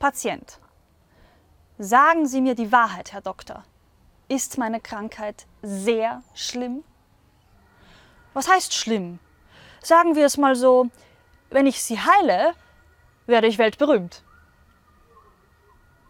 Patient. Sagen Sie mir die Wahrheit, Herr Doktor. Ist meine Krankheit sehr schlimm? Was heißt schlimm? Sagen wir es mal so, wenn ich sie heile, werde ich weltberühmt.